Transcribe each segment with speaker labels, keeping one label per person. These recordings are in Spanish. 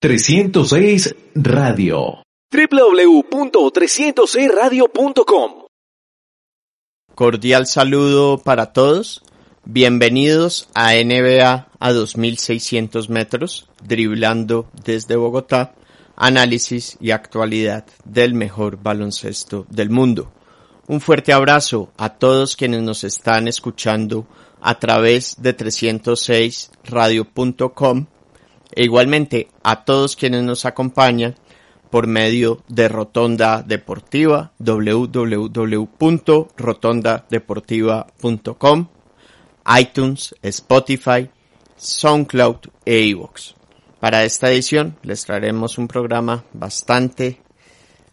Speaker 1: 306 Radio.
Speaker 2: www.306radio.com
Speaker 3: Cordial saludo para todos. Bienvenidos a NBA a 2600 metros, driblando desde Bogotá, análisis y actualidad del mejor baloncesto del mundo. Un fuerte abrazo a todos quienes nos están escuchando a través de 306radio.com e igualmente a todos quienes nos acompañan por medio de Rotonda Deportiva, www.rotondadeportiva.com, iTunes, Spotify, SoundCloud e iVoox. Para esta edición les traeremos un programa bastante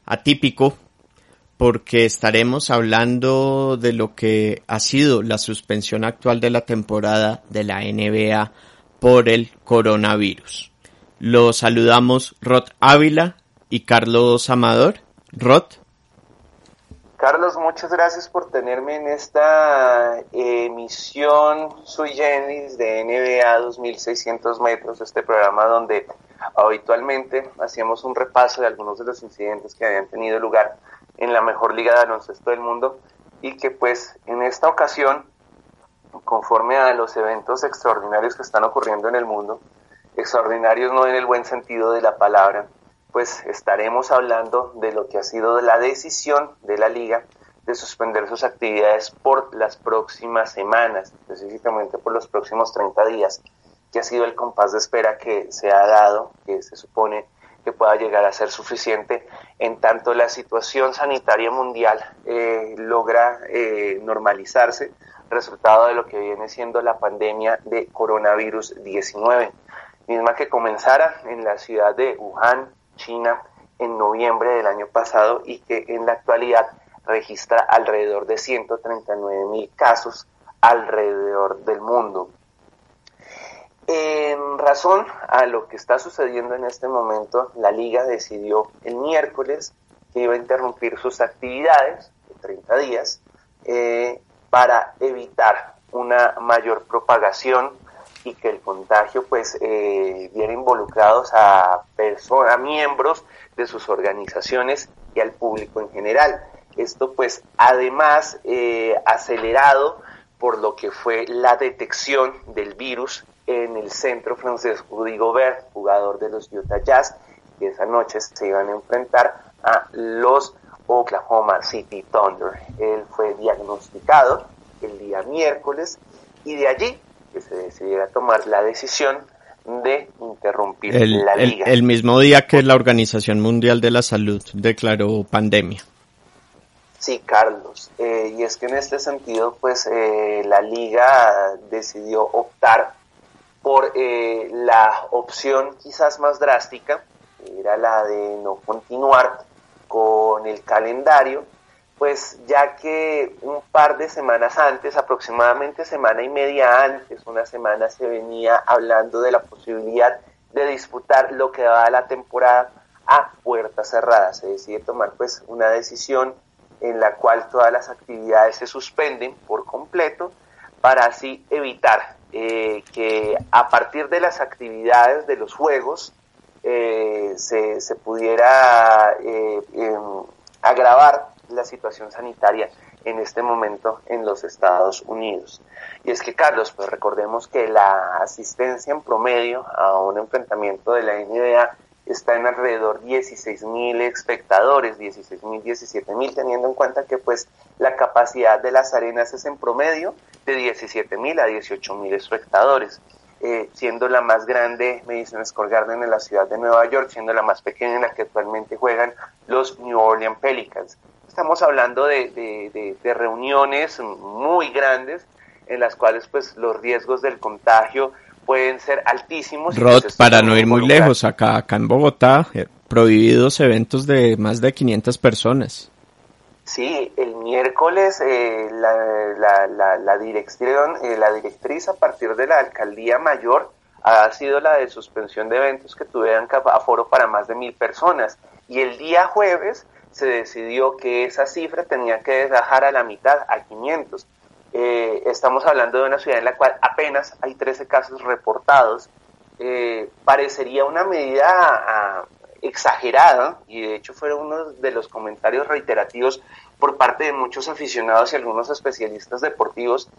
Speaker 3: atípico porque estaremos hablando de lo que ha sido la suspensión actual de la temporada de la NBA por el coronavirus. Los saludamos Rod Ávila y Carlos Amador. Rod.
Speaker 4: Carlos, muchas gracias por tenerme en esta emisión sui generis de NBA 2600 metros, este programa donde habitualmente hacíamos un repaso de algunos de los incidentes que habían tenido lugar en la mejor liga de baloncesto del mundo y que pues en esta ocasión conforme a los eventos extraordinarios que están ocurriendo en el mundo, extraordinarios no en el buen sentido de la palabra, pues estaremos hablando de lo que ha sido la decisión de la liga de suspender sus actividades por las próximas semanas, específicamente por los próximos 30 días, que ha sido el compás de espera que se ha dado, que se supone que pueda llegar a ser suficiente en tanto la situación sanitaria mundial eh, logra eh, normalizarse, resultado de lo que viene siendo la pandemia de coronavirus 19, misma que comenzara en la ciudad de Wuhan, China, en noviembre del año pasado y que en la actualidad registra alrededor de 139 mil casos alrededor del mundo. En razón a lo que está sucediendo en este momento, la liga decidió el miércoles que iba a interrumpir sus actividades de 30 días eh, para evitar una mayor propagación y que el contagio pues eh, viera involucrados a personas, miembros de sus organizaciones y al público en general. Esto pues además eh, acelerado por lo que fue la detección del virus en el centro francés Rudy Gobert, jugador de los Utah Jazz, y esa noche se iban a enfrentar a los Oklahoma City Thunder. Él fue diagnosticado el día miércoles y de allí que se decidiera tomar la decisión de interrumpir la liga.
Speaker 3: El, mismo día que la Organización Mundial de la Salud declaró pandemia.
Speaker 4: Sí, Carlos. Eh, y es que en este sentido, pues eh, la liga decidió optar por eh, la opción quizás más drástica, era la de no continuar con el calendario, pues ya que un par de semanas antes, aproximadamente semana y media antes, una semana se venía hablando de la posibilidad de disputar lo que daba la temporada a puertas cerradas. Se decide tomar pues una decisión en la cual todas las actividades se suspenden por completo para así evitar eh, que a partir de las actividades de los juegos eh, se, se, pudiera eh, em, agravar la situación sanitaria en este momento en los Estados Unidos. Y es que, Carlos, pues recordemos que la asistencia en promedio a un enfrentamiento de la NBA está en alrededor 16 mil espectadores, 16 mil, 17 mil, teniendo en cuenta que pues la capacidad de las arenas es en promedio de 17 mil a 18 mil espectadores. Eh, siendo la más grande Madison Square Garden en la ciudad de Nueva York, siendo la más pequeña en la que actualmente juegan los New Orleans Pelicans. Estamos hablando de, de, de, reuniones muy grandes en las cuales pues los riesgos del contagio pueden ser altísimos.
Speaker 3: Rod, pues para no ir muy lejos, acá, acá en Bogotá, eh, prohibidos eventos de más de 500 personas.
Speaker 4: Sí, el miércoles eh, la, la, la, dirección, eh, la directriz a partir de la alcaldía mayor ha sido la de suspensión de eventos que tuvieran aforo para más de mil personas. Y el día jueves se decidió que esa cifra tenía que bajar a la mitad, a 500. Eh, estamos hablando de una ciudad en la cual apenas hay 13 casos reportados. Eh, parecería una medida ah, exagerada y de hecho fueron uno de los comentarios reiterativos por parte de muchos aficionados y algunos especialistas deportivos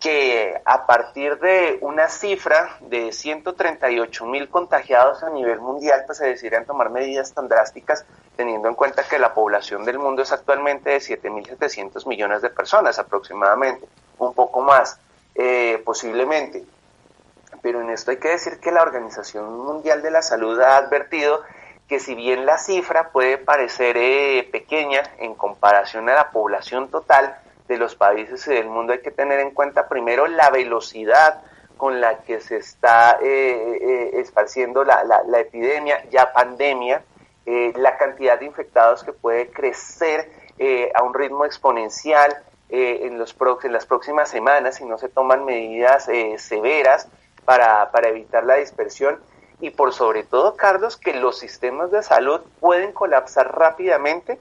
Speaker 4: que a partir de una cifra de 138 mil contagiados a nivel mundial, pues se decidieran tomar medidas tan drásticas, teniendo en cuenta que la población del mundo es actualmente de 7.700 millones de personas aproximadamente, un poco más, eh, posiblemente. Pero en esto hay que decir que la Organización Mundial de la Salud ha advertido que si bien la cifra puede parecer eh, pequeña en comparación a la población total, de los países y del mundo hay que tener en cuenta primero la velocidad con la que se está eh, eh, esparciendo la, la, epidemia, ya pandemia, eh, la cantidad de infectados que puede crecer a un ritmo exponencial en, los en las próximas semanas si no se toman medidas severas para, para evitar la dispersión y por sobre todo, Carlos, que los sistemas de salud pueden colapsar rápidamente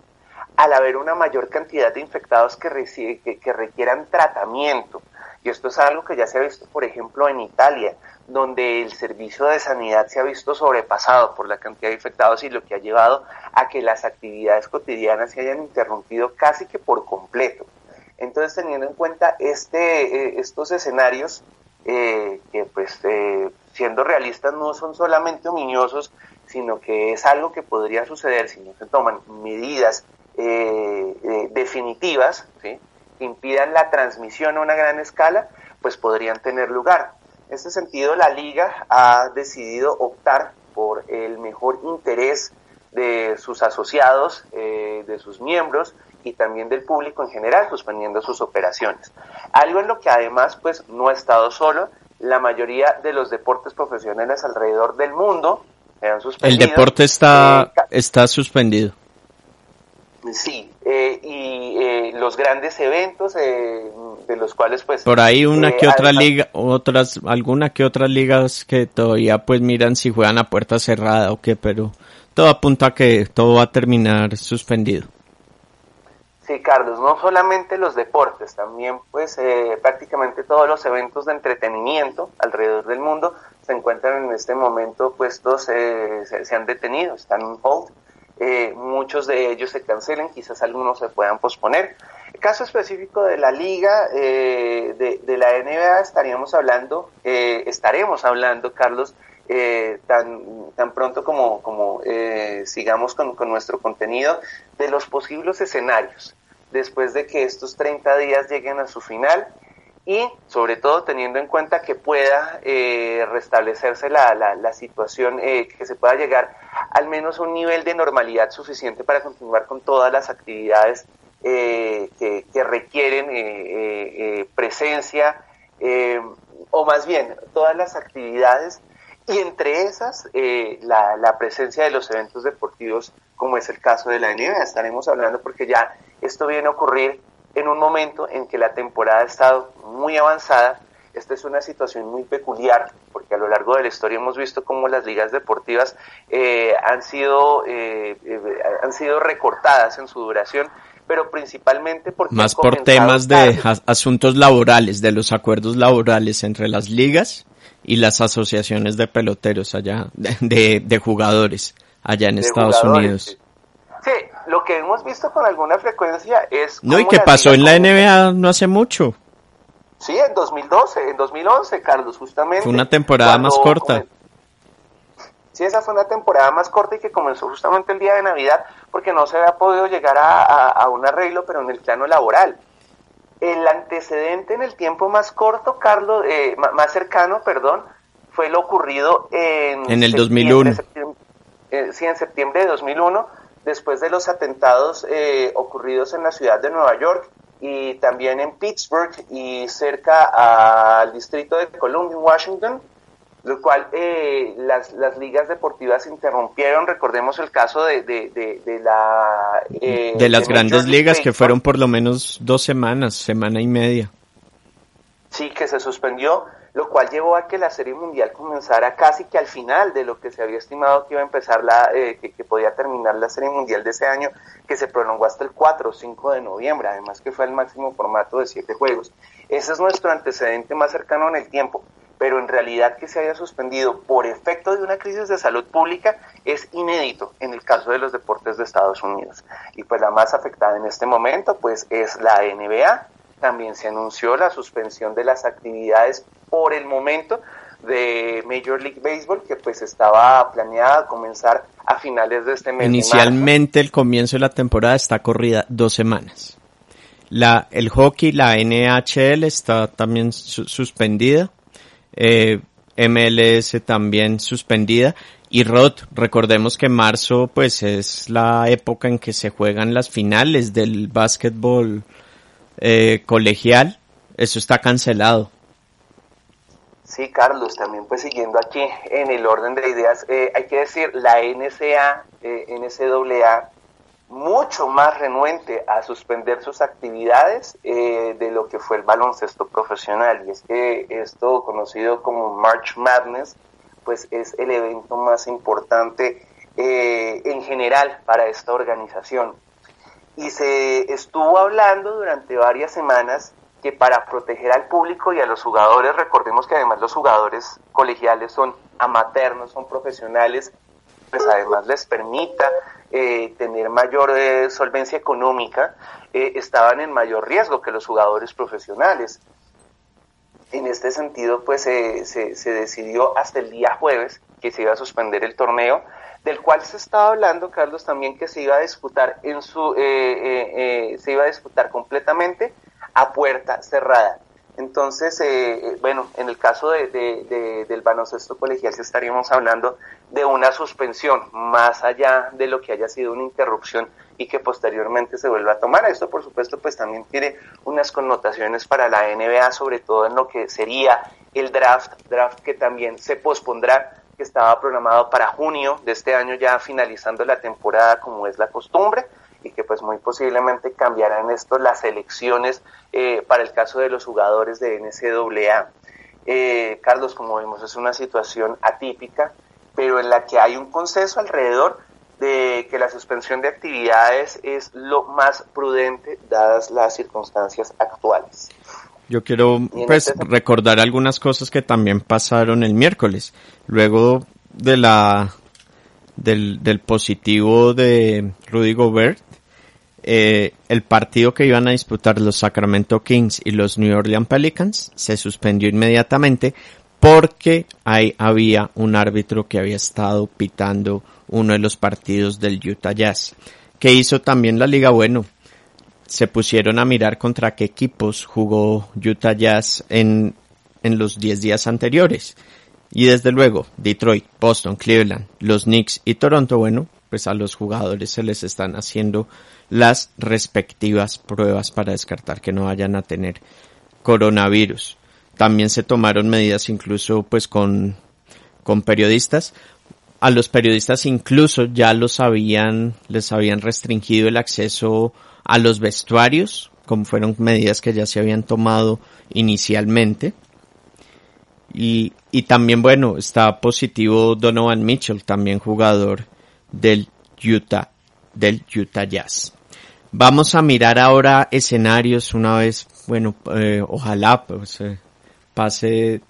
Speaker 4: al haber una mayor cantidad de infectados que, requieran tratamiento. Y esto es algo que ya se ha visto, por ejemplo, en Italia, donde el servicio de sanidad se ha visto sobrepasado por la cantidad de infectados y lo que ha llevado a que las actividades cotidianas se hayan interrumpido casi que por completo. Entonces, teniendo en cuenta este, eh, estos escenarios, eh, que pues eh, siendo realistas no son solamente ominiosos, sino que es algo que podría suceder si no se toman medidas eh, eh, definitivas que impidan la transmisión a una gran escala, pues podrían tener lugar. En este sentido, la liga ha decidido optar por el mejor interés de sus asociados, eh, de sus miembros y también del público en general, suspendiendo sus operaciones. Algo en lo que además pues no ha estado solo, la mayoría de los deportes profesionales alrededor del mundo han suspendido.
Speaker 3: El deporte está, está suspendido.
Speaker 4: Sí, eh, y eh, los grandes eventos eh, de los cuales pues...
Speaker 3: Por ahí una que otra liga, otras, alguna que otras ligas que todavía pues miran si juegan a puerta cerrada o qué, pero todo apunta a que todo va a terminar suspendido.
Speaker 4: Sí, Carlos, no solamente los deportes, también pues prácticamente todos los eventos de entretenimiento alrededor del mundo se encuentran en este momento puestos, se, se han detenido, están en hold eh, muchos de ellos se cancelen, quizás algunos se puedan posponer. Caso específico de la liga, eh, de, la NBA, estaríamos hablando, eh, estaremos hablando, Carlos, tan, tan pronto como, como sigamos con, nuestro contenido, de los posibles escenarios después de que estos 30 días lleguen a su final y sobre todo teniendo en cuenta que pueda eh, restablecerse la, la, situación, eh, que se pueda llegar al menos a un nivel de normalidad suficiente para continuar con todas las actividades eh, que, que, requieren presencia, o más bien todas las actividades y entre esas la, la presencia de los eventos deportivos como es el caso de la NBA. Estaremos hablando porque ya esto viene a ocurrir en un momento en que la temporada ha estado muy avanzada. Esta es una situación muy peculiar porque a lo largo de la historia hemos visto cómo las ligas deportivas eh, han, sido, eh, eh, han sido recortadas en su duración, pero principalmente porque...
Speaker 3: Más por temas de asuntos laborales, de los acuerdos laborales entre las ligas y las asociaciones de peloteros allá, de, de, jugadores allá en Estados Unidos.
Speaker 4: Sí, lo que hemos visto con alguna frecuencia es...
Speaker 3: No, y que pasó en la NBA no hace mucho.
Speaker 4: Sí, en 2012, en 2011, Carlos, justamente.
Speaker 3: Fue una temporada más corta.
Speaker 4: Sí, esa fue una temporada más corta y que comenzó justamente el día de Navidad porque no se había podido llegar a, un arreglo, pero en el plano laboral. El antecedente en el tiempo más corto, Carlos, eh, más cercano, perdón, fue lo ocurrido en...
Speaker 3: En el 2001.
Speaker 4: Eh, sí, en septiembre de 2001 después de los atentados eh, ocurridos en la ciudad de Nueva York y también en Pittsburgh y cerca al distrito de Columbia, Washington, lo cual eh, las, las, ligas deportivas interrumpieron. Recordemos el caso de, de, de, la...
Speaker 3: Eh, de las grandes ligas que fueron por lo menos dos semanas, semana y media.
Speaker 4: Sí, que se suspendió, lo cual llevó a que la Serie Mundial comenzara casi que al final de lo que se había estimado que iba a empezar la, eh, que, que, podía terminar la Serie Mundial de ese año, que se prolongó hasta el 4 o 5 de noviembre, además que fue el máximo formato de siete juegos. Ese es nuestro antecedente más cercano en el tiempo pero en realidad que se haya suspendido por efecto de una crisis de salud pública es inédito en el caso de los deportes de Estados Unidos. Y pues la más afectada en este momento pues es la NBA. También se anunció la suspensión de las actividades por el momento de Major League Baseball que pues estaba planeada comenzar a finales de este mes.
Speaker 3: Inicialmente el comienzo de la temporada está corrida dos semanas. La, el hockey, la NHL está también suspendida eh, MLS también suspendida. Y Rod, recordemos que marzo pues es la época en que se juegan las finales del básquetbol eh, colegial. Eso está cancelado.
Speaker 4: Sí, Carlos, también pues siguiendo aquí en el orden de ideas, eh, hay que decir, la NCA, NCAA, mucho más renuente a suspender sus actividades eh, de lo que fue el baloncesto profesional. Y es que esto conocido como March Madness, pues es el evento más importante eh, en general para esta organización. Y se estuvo hablando durante varias semanas que para proteger al público y a los jugadores, recordemos que además los jugadores colegiales son amateurs, no son profesionales, pues además les permita eh, tener mayor eh, solvencia económica, eh, estaban en mayor riesgo que los jugadores profesionales. En este sentido, pues se, se, decidió hasta el día jueves que se iba a suspender el torneo, del cual se estaba hablando, Carlos, también que se iba a disputar en su, se iba a disputar completamente a puerta cerrada. Entonces, eh, bueno, en el caso de, del baloncesto colegial sí estaríamos hablando de una suspensión, más allá de lo que haya sido una interrupción y que posteriormente se vuelva a tomar. Esto, por supuesto, pues también tiene unas connotaciones para la NBA, sobre todo en lo que sería el draft, draft que también se pospondrá, que estaba programado para junio de este año, ya finalizando la temporada como es la costumbre y que pues muy posiblemente cambiarán esto las elecciones eh, para el caso de los jugadores de NCAA. Eh, Carlos, como vimos, es una situación atípica, pero en la que hay un consenso alrededor de que la suspensión de actividades es lo más prudente dadas las circunstancias actuales.
Speaker 3: Yo quiero pues este recordar algunas cosas que también pasaron el miércoles. Luego de la del, del positivo de Rudy Gobert, eh, el partido que iban a disputar los Sacramento Kings y los New Orleans Pelicans se suspendió inmediatamente porque ahí había un árbitro que había estado pitando uno de los partidos del Utah Jazz. que hizo también la liga? Bueno, se pusieron a mirar contra qué equipos jugó Utah Jazz en, en los 10 días anteriores. Y desde luego, Detroit, Boston, Cleveland, los Knicks y Toronto, bueno, pues a los jugadores se les están haciendo las respectivas pruebas para descartar que no vayan a tener coronavirus. También se tomaron medidas incluso pues con, con periodistas. A los periodistas incluso ya los habían, les habían restringido el acceso a los vestuarios, como fueron medidas que ya se habían tomado inicialmente. Y, y también, bueno, está positivo Donovan Mitchell, también jugador del Utah, del Utah Jazz. Vamos a mirar ahora escenarios una vez, bueno, eh, ojalá pues, eh, pase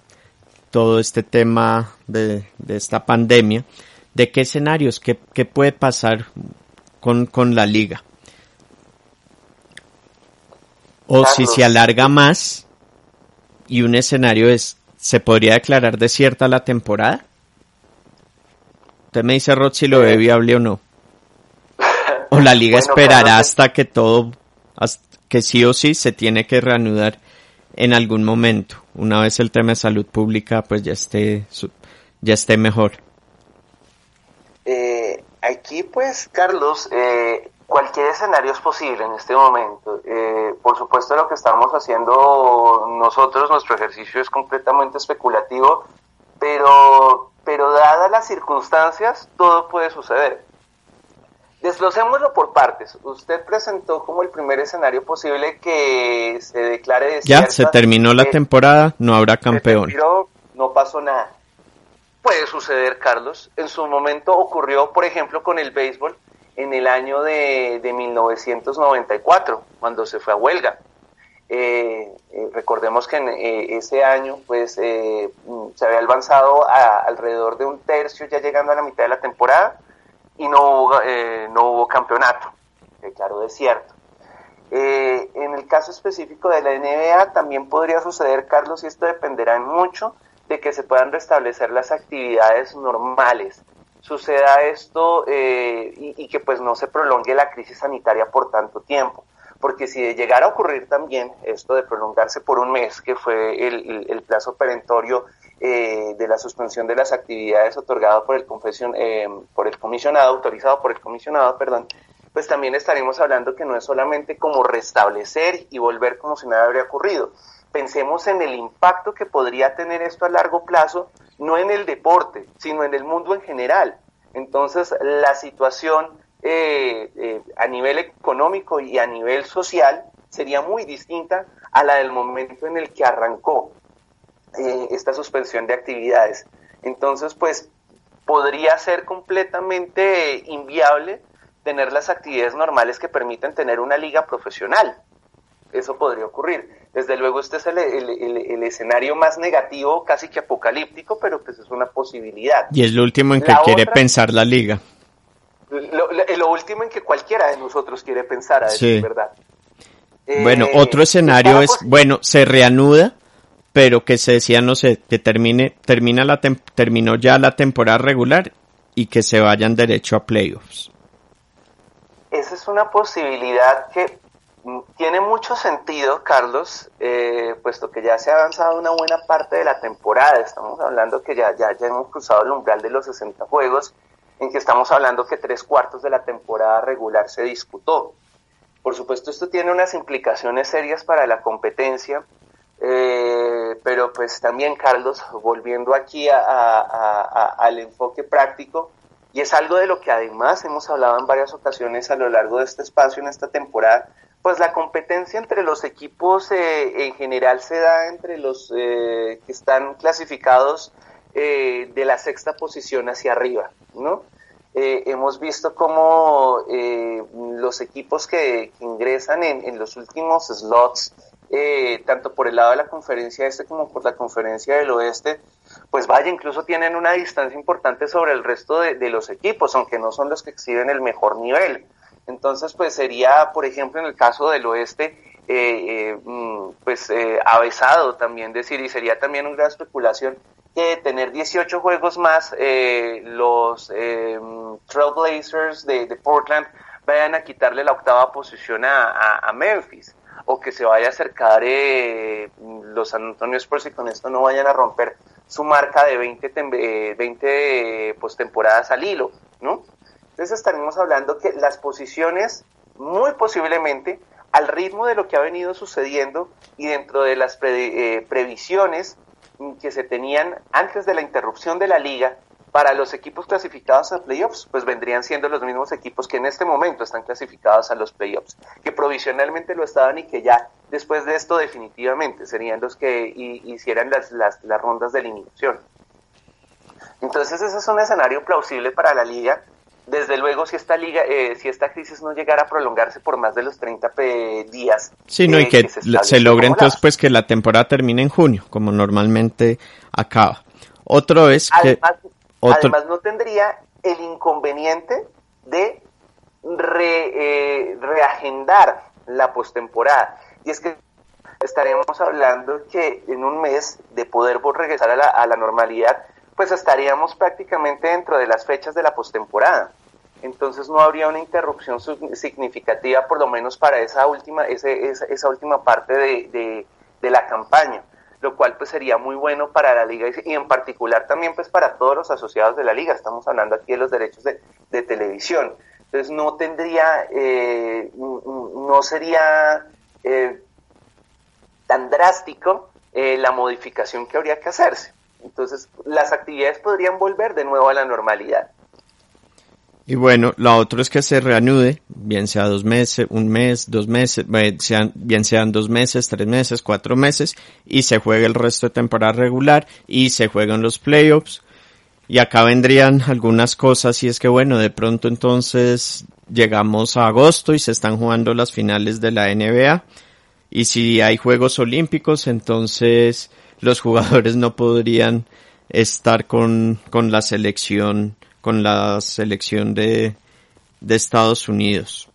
Speaker 3: todo este tema de, esta pandemia, de qué escenarios, qué, qué puede pasar con, con, la liga. O si se alarga más y un escenario es, ¿se podría declarar desierta la temporada? Usted me dice, Rod, si lo ve viable o no. O la liga esperará hasta que todo, que sí o sí se tiene que reanudar en algún momento, una vez el tema de salud pública pues ya esté, ya esté mejor.
Speaker 4: Eh, aquí pues, Carlos, eh, cualquier escenario es posible en este momento. Eh, por supuesto lo que estamos haciendo nosotros, nuestro ejercicio es completamente especulativo, pero, pero dadas las circunstancias, todo puede suceder. Desglocémoslo por partes. Usted presentó como el primer escenario posible que se declare
Speaker 3: desierta. Ya, se terminó la temporada, no habrá campeón.
Speaker 4: no pasó nada. Puede suceder, Carlos. En su momento ocurrió, por ejemplo, con el béisbol en el año de, de 1994, cuando se fue a huelga. Eh, eh, recordemos que en eh, ese año pues se había avanzado a alrededor de un tercio ya llegando a la mitad de la temporada y no hubo, no hubo campeonato, claro desierto. en el caso específico de la NBA también podría suceder, Carlos, y esto dependerá mucho de que se puedan restablecer las actividades normales. Suceda esto y, y que pues no se prolongue la crisis sanitaria por tanto tiempo porque si llegara a ocurrir también esto de prolongarse por un mes, que fue el, plazo perentorio eh, de la suspensión de las actividades otorgado por el, confesión, eh, por el comisionado, autorizado por el comisionado, perdón, pues también estaremos hablando que no es solamente como restablecer y volver como si nada habría ocurrido. Pensemos en el impacto que podría tener esto a largo plazo, no en el deporte, sino en el mundo en general. Entonces, la situación eh, eh, a nivel económico y a nivel social sería muy distinta a la del momento en el que arrancó eh, esta suspensión de actividades. Entonces, pues podría ser completamente inviable tener las actividades normales que permiten tener una liga profesional. Eso podría ocurrir. Desde luego, este es el, escenario más negativo, casi que apocalíptico, pero pues es una posibilidad.
Speaker 3: Y es lo último en que quiere pensar la liga.
Speaker 4: Lo, último en que cualquiera de nosotros quiere pensar, a decir verdad.
Speaker 3: bueno, eh, otro escenario es, bueno, se reanuda, pero que se decía, no sé, que termine, termina la terminó ya la temporada regular y que se vayan derecho a playoffs.
Speaker 4: Esa es una posibilidad que tiene mucho sentido, Carlos, eh, puesto que ya se ha avanzado una buena parte de la temporada. Estamos hablando que ya, ya, ya hemos cruzado el umbral de los 60 juegos en que estamos hablando que tres cuartos de la temporada regular se disputó. Por supuesto, esto tiene unas implicaciones serias para la competencia, eh, pero pues también, Carlos, volviendo aquí al enfoque práctico, y es algo de lo que además hemos hablado en varias ocasiones a lo largo de este espacio, en esta temporada, pues la competencia entre los equipos eh, en general se da entre los eh, que están clasificados eh, de la sexta posición hacia arriba, ¿no? Eh, hemos visto cómo eh, los equipos que, ingresan en, los últimos slots, tanto por el lado de la conferencia este como por la conferencia del oeste, pues vaya, incluso tienen una distancia importante sobre el resto de, los equipos, aunque no son los que exhiben el mejor nivel. Entonces, pues sería, por ejemplo, en el caso del oeste, mm, pues avesado también decir, y sería también una especulación que tener 18 juegos más, eh, los eh, Trailblazers de, Portland vayan a quitarle la octava posición a, Memphis o que se vaya a acercar eh, los San Antonio Spurs y con esto no vayan a romper su marca de 20, 20 postemporadas al hilo, ¿no? Entonces estaremos hablando que las posiciones muy posiblemente al ritmo de lo que ha venido sucediendo y dentro de las previsiones que se tenían antes de la interrupción de la liga para los equipos clasificados a playoffs, pues vendrían siendo los mismos equipos que en este momento están clasificados a los playoffs, que provisionalmente lo estaban y que ya después de esto definitivamente serían los que hicieran las, las, las rondas de eliminación. Entonces ese es un escenario plausible para la liga desde luego si esta liga, eh, si esta crisis no llegara a prolongarse por más de los 30 días.
Speaker 3: Sí, no, y eh, que, se, logre entonces pues que la temporada termine en junio, como normalmente acaba. Otro es
Speaker 4: que... Además no tendría el inconveniente de eh, reagendar la postemporada. Y es que estaremos hablando que en un mes de poder regresar a la, a la normalidad, pues estaríamos prácticamente dentro de las fechas de la postemporada. Entonces no habría una interrupción significativa, por lo menos para esa última, ese, esa, última parte de, de, la campaña, lo cual pues sería muy bueno para la liga y en particular también pues para todos los asociados de la liga. Estamos hablando aquí de los derechos de, de televisión. Entonces no tendría, eh, no sería eh, tan drástico eh, la modificación que habría que hacerse. Entonces, las actividades podrían volver de nuevo a la normalidad.
Speaker 3: Y bueno, lo otro es que se reanude, bien sea dos meses, un mes, dos meses, sean, bien sean dos meses, tres meses, cuatro meses, y se juegue el resto de temporada regular y se juegan los playoffs. Y acá vendrían algunas cosas y es que bueno, de pronto entonces llegamos a agosto y se están jugando las finales de la NBA. Y si hay Juegos Olímpicos, entonces los jugadores no podrían estar con, con la selección con la selección de, Estados Unidos.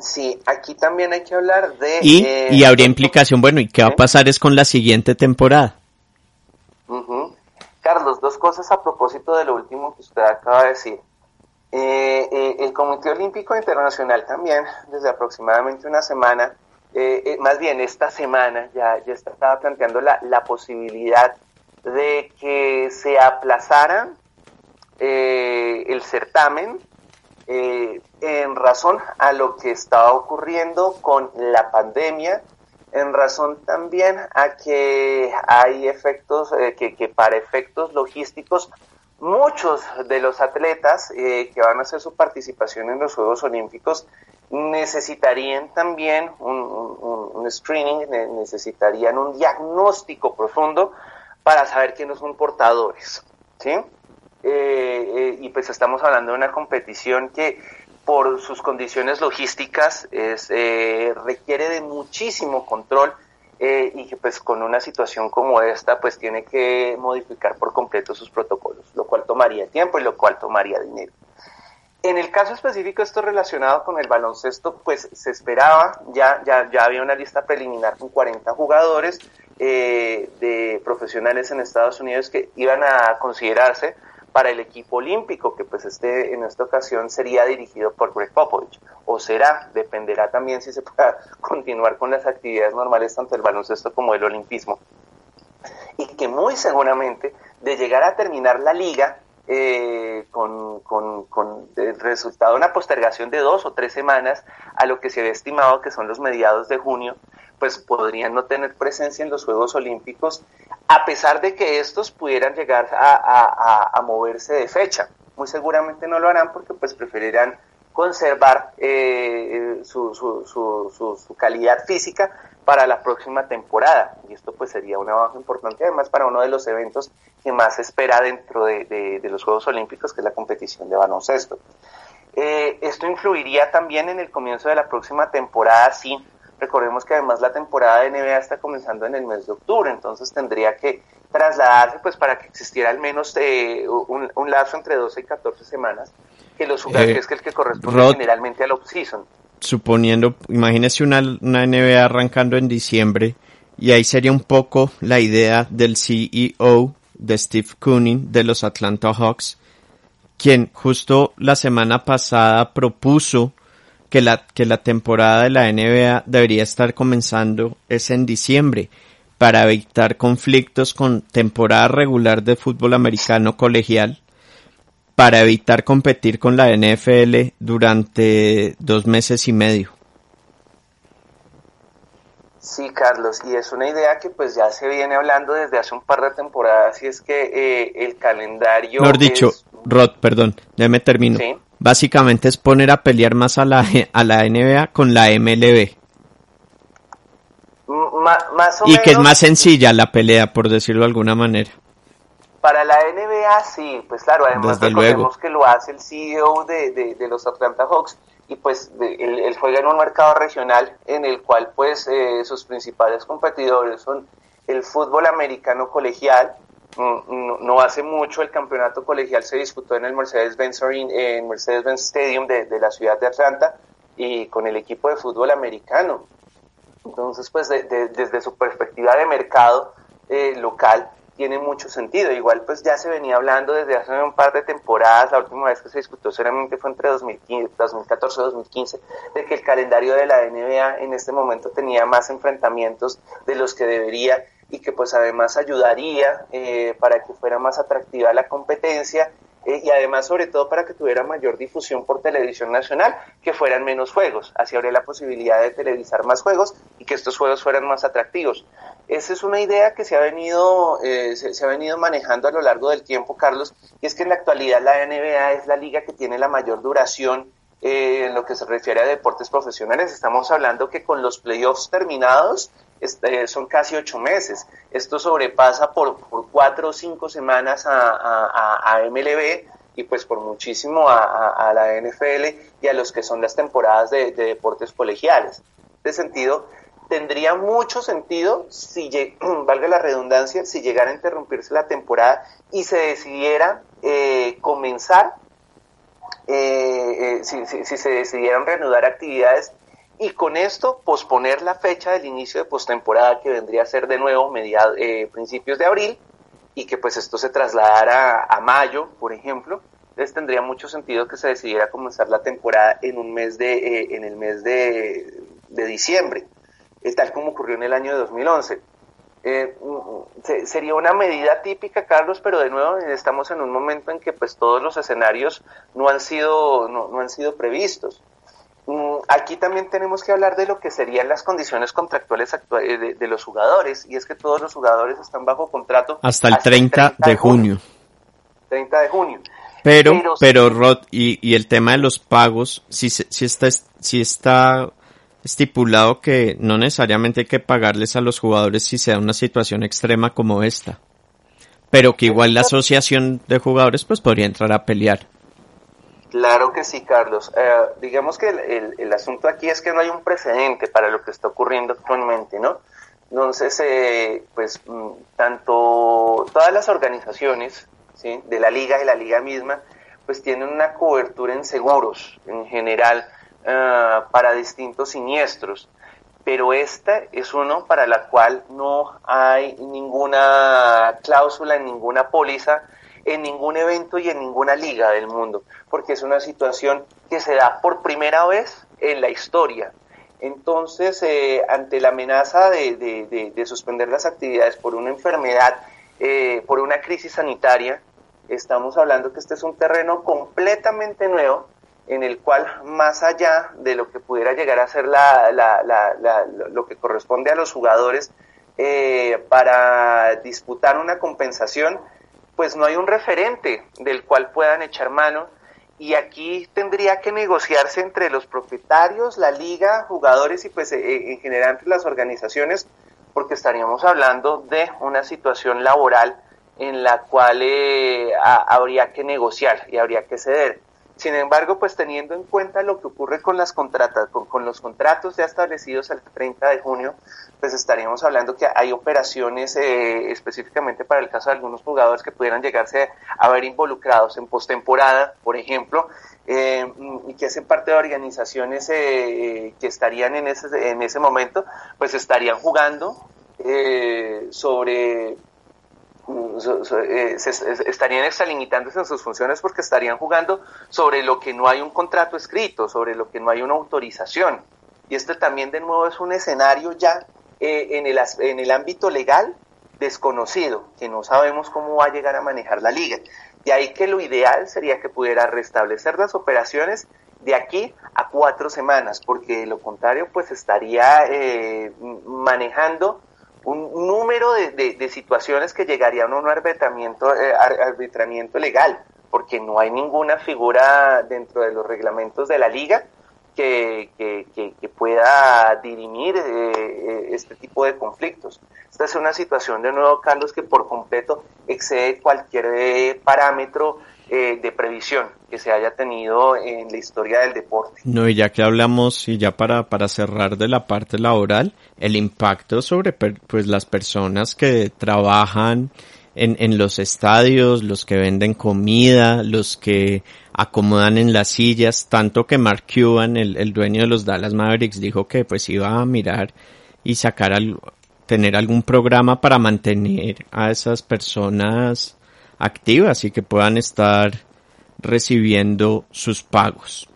Speaker 4: Sí, aquí también hay que hablar de...
Speaker 3: Y, eh, y habría implicación, bueno, ¿y qué va a pasar es con la siguiente temporada?
Speaker 4: Carlos, dos cosas a propósito de lo último que usted acaba de decir. Eh, eh, el Comité Olímpico Internacional también, desde aproximadamente una semana, más bien esta semana, ya, ya estaba planteando la, la posibilidad de que se aplazara eh, el certamen eh, en razón a lo que estaba ocurriendo con la pandemia, en razón también a que hay efectos, eh, que, que, para efectos logísticos, muchos de los atletas que van a hacer su participación en los Juegos Olímpicos necesitarían también un screening, necesitarían un diagnóstico profundo para saber no son portadores, ¿sí? Eh, eh, y pues estamos hablando de una competición que por sus condiciones logísticas eh, requiere de muchísimo control y que pues con una situación como esta pues tiene que modificar por completo sus protocolos, lo cual tomaría tiempo y lo cual tomaría dinero. En el caso específico, esto relacionado con el baloncesto, pues se esperaba, ya, ya, ya había una lista preliminar con 40 jugadores, eh, de profesionales en Estados Unidos que iban a considerarse para el equipo olímpico, que pues este en esta ocasión sería dirigido por Greg Popovich, o será, dependerá también si se pueda continuar con las actividades normales tanto del baloncesto como del olimpismo, y que muy seguramente de llegar a terminar la liga eh, con, con, con, el resultado de una postergación de dos o tres semanas a lo que se había estimado que son los mediados de junio, pues podrían no tener presencia en los Juegos Olímpicos, a pesar de que estos pudieran llegar a, moverse de fecha. Muy seguramente no lo harán porque pues preferirán conservar eh, su, su, su, su, calidad física para la próxima temporada. Y esto pues sería una baja importante además para uno de los eventos que más se espera dentro de, los Juegos Olímpicos, que es la competición de baloncesto. Eh, esto influiría también en el comienzo de la próxima temporada, sí, Recordemos que además la temporada de NBA está comenzando en el mes de octubre, entonces tendría que trasladarse pues para que existiera al menos eh, un, un, lapso entre 12 y 14 semanas, que los jugadores eh, es que el que corresponde generalmente al off-season.
Speaker 3: Suponiendo, imagínese una, una NBA arrancando en diciembre, y ahí sería un poco la idea del CEO de Steve Kooning de los Atlanta Hawks, quien justo la semana pasada propuso que la, que la temporada de la NBA debería estar comenzando es en diciembre para evitar conflictos con temporada regular de fútbol americano colegial, para evitar competir con la NFL durante dos meses y medio.
Speaker 4: Sí, Carlos, y es una idea que pues ya se viene hablando desde hace un par de temporadas y es que eh, el calendario...
Speaker 3: Mejor dicho, Rod, perdón, ya me termino. ¿Sí? Básicamente es poner a pelear más a la, a la NBA con la MLB. y que es más sencilla la pelea, por decirlo de alguna manera.
Speaker 4: Para la NBA sí, pues claro, además recordemos que lo hace el CEO de, los Atlanta Hawks y pues él, juega en un mercado regional en el cual pues eh, sus principales competidores son el fútbol americano colegial, no, hace mucho el campeonato colegial se disputó en el Mercedes-Benz en Mercedes-Benz Stadium de, la ciudad de Atlanta y con el equipo de fútbol americano. Entonces, pues desde su perspectiva de mercado eh, local tiene mucho sentido. Igual, pues ya se venía hablando desde hace un par de temporadas, la última vez que se discutió solamente fue entre 2014 y 2015, de que el calendario de la NBA en este momento tenía más enfrentamientos de los que debería y que pues además ayudaría eh, para que fuera más atractiva la competencia eh, y además sobre todo para que tuviera mayor difusión por televisión nacional, que fueran menos juegos, así habría la posibilidad de televisar más juegos y que estos juegos fueran más atractivos. Esa es una idea que se ha venido, eh, se, ha venido manejando a lo largo del tiempo, Carlos, y es que en la actualidad la NBA es la liga que tiene la mayor duración eh, en lo que se refiere a deportes profesionales. Estamos hablando que con los playoffs terminados, este, son casi ocho meses. Esto sobrepasa por, por cuatro o cinco semanas a, MLB y pues por muchísimo a, la NFL y a los que son las temporadas de, deportes colegiales. De sentido, tendría mucho sentido si, valga la redundancia, si llegara a interrumpirse la temporada y se decidiera eh, comenzar, eh, eh, si, se decidieran reanudar actividades y con esto posponer la fecha del inicio de postemporada que vendría a ser de nuevo mediados, eh, principios de abril y que pues esto se trasladara a mayo, por ejemplo. Entonces tendría mucho sentido que se decidiera comenzar la temporada en un mes de, eh, en el mes de, de diciembre, eh, tal como ocurrió en el año de 2011. Mm, sería una medida típica, Carlos, pero de nuevo estamos en un momento en que pues todos los escenarios no han sido, no, no han sido previstos. Mm, aquí también tenemos que hablar de lo que serían las condiciones contractuales eh, de, los jugadores, y es que todos los jugadores están bajo contrato
Speaker 3: hasta el 30, de junio.
Speaker 4: 30 de junio.
Speaker 3: Pero, pero, Rod, y, y, el tema de los pagos, si, si, está, si está estipulado que no necesariamente hay que pagarles a los jugadores si se da una situación extrema como esta, pero que igual la asociación de jugadores pues podría entrar a pelear.
Speaker 4: Claro que sí, Carlos. Eh, digamos que el, asunto aquí es que no hay un precedente para lo que está ocurriendo actualmente, ¿no? Entonces, eh, pues, mm, tanto todas las organizaciones ¿sí? de la liga y la liga misma, pues tienen una cobertura en seguros en general eh, para distintos siniestros, pero esta es uno para la cual no hay ninguna cláusula ninguna póliza en ningún evento y en ninguna liga del mundo, porque es una situación que se da por primera vez en la historia. Entonces, eh, ante la amenaza de, suspender las actividades por una enfermedad, eh, por una crisis sanitaria, estamos hablando que este es un terreno completamente nuevo en el cual más allá de lo que pudiera llegar a ser lo que corresponde a los jugadores eh, para disputar una compensación, pues no hay un referente del cual puedan echar mano y aquí tendría que negociarse entre los propietarios, la liga, jugadores y pues eh, en general entre las organizaciones porque estaríamos hablando de una situación laboral en la cual eh, habría que negociar y habría que ceder. Sin embargo, pues teniendo en cuenta lo que ocurre con las contratas, con, los contratos ya establecidos al 30 de junio, pues estaríamos hablando que hay operaciones eh, específicamente para el caso de algunos jugadores que pudieran llegarse a ver involucrados en postemporada, por ejemplo, eh, y que hacen parte de organizaciones eh, que estarían en ese, en ese momento, pues estarían jugando sobre eh, estarían extralimitándose en sus funciones porque estarían jugando sobre lo que no hay un contrato escrito, sobre lo que no hay una autorización. Y este también de nuevo es un escenario ya eh, en, el, en el ámbito legal desconocido, que no sabemos cómo va a llegar a manejar la liga. De ahí que lo ideal sería que pudiera restablecer las operaciones de aquí a cuatro semanas, porque de lo contrario pues estaría eh, manejando un número de, situaciones que llegarían a un arbitramiento, eh, arbitramiento legal, porque no hay ninguna figura dentro de los reglamentos de la liga que, pueda dirimir eh, eh, este tipo de conflictos. Esta es una situación, de nuevo, Carlos, que por completo excede cualquier parámetro eh, de previsión que se haya tenido en la historia del deporte.
Speaker 3: No, y ya que hablamos, y ya para, para cerrar de la parte laboral, el impacto sobre pues las personas que trabajan en, en los estadios, los que venden comida, los que acomodan en las sillas, tanto que Mark Cuban, el, el dueño de los Dallas Mavericks, dijo que pues iba a mirar y sacar al, tener algún programa para mantener a esas personas activas y que puedan estar recibiendo sus pagos.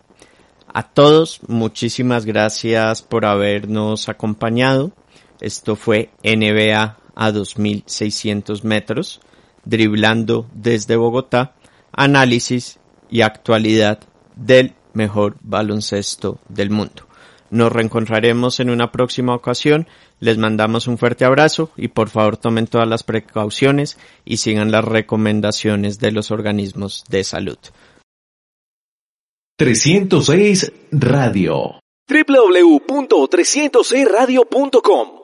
Speaker 3: A todos, muchísimas gracias por habernos acompañado. Esto fue NBA a 2600 metros, driblando desde Bogotá. análisis y actualidad del mejor baloncesto del mundo. Nos reencontraremos en una próxima ocasión. Les mandamos un fuerte abrazo y por favor tomen todas las precauciones y sigan las recomendaciones de los organismos de salud.
Speaker 1: 306 Radio
Speaker 2: www.306radio.com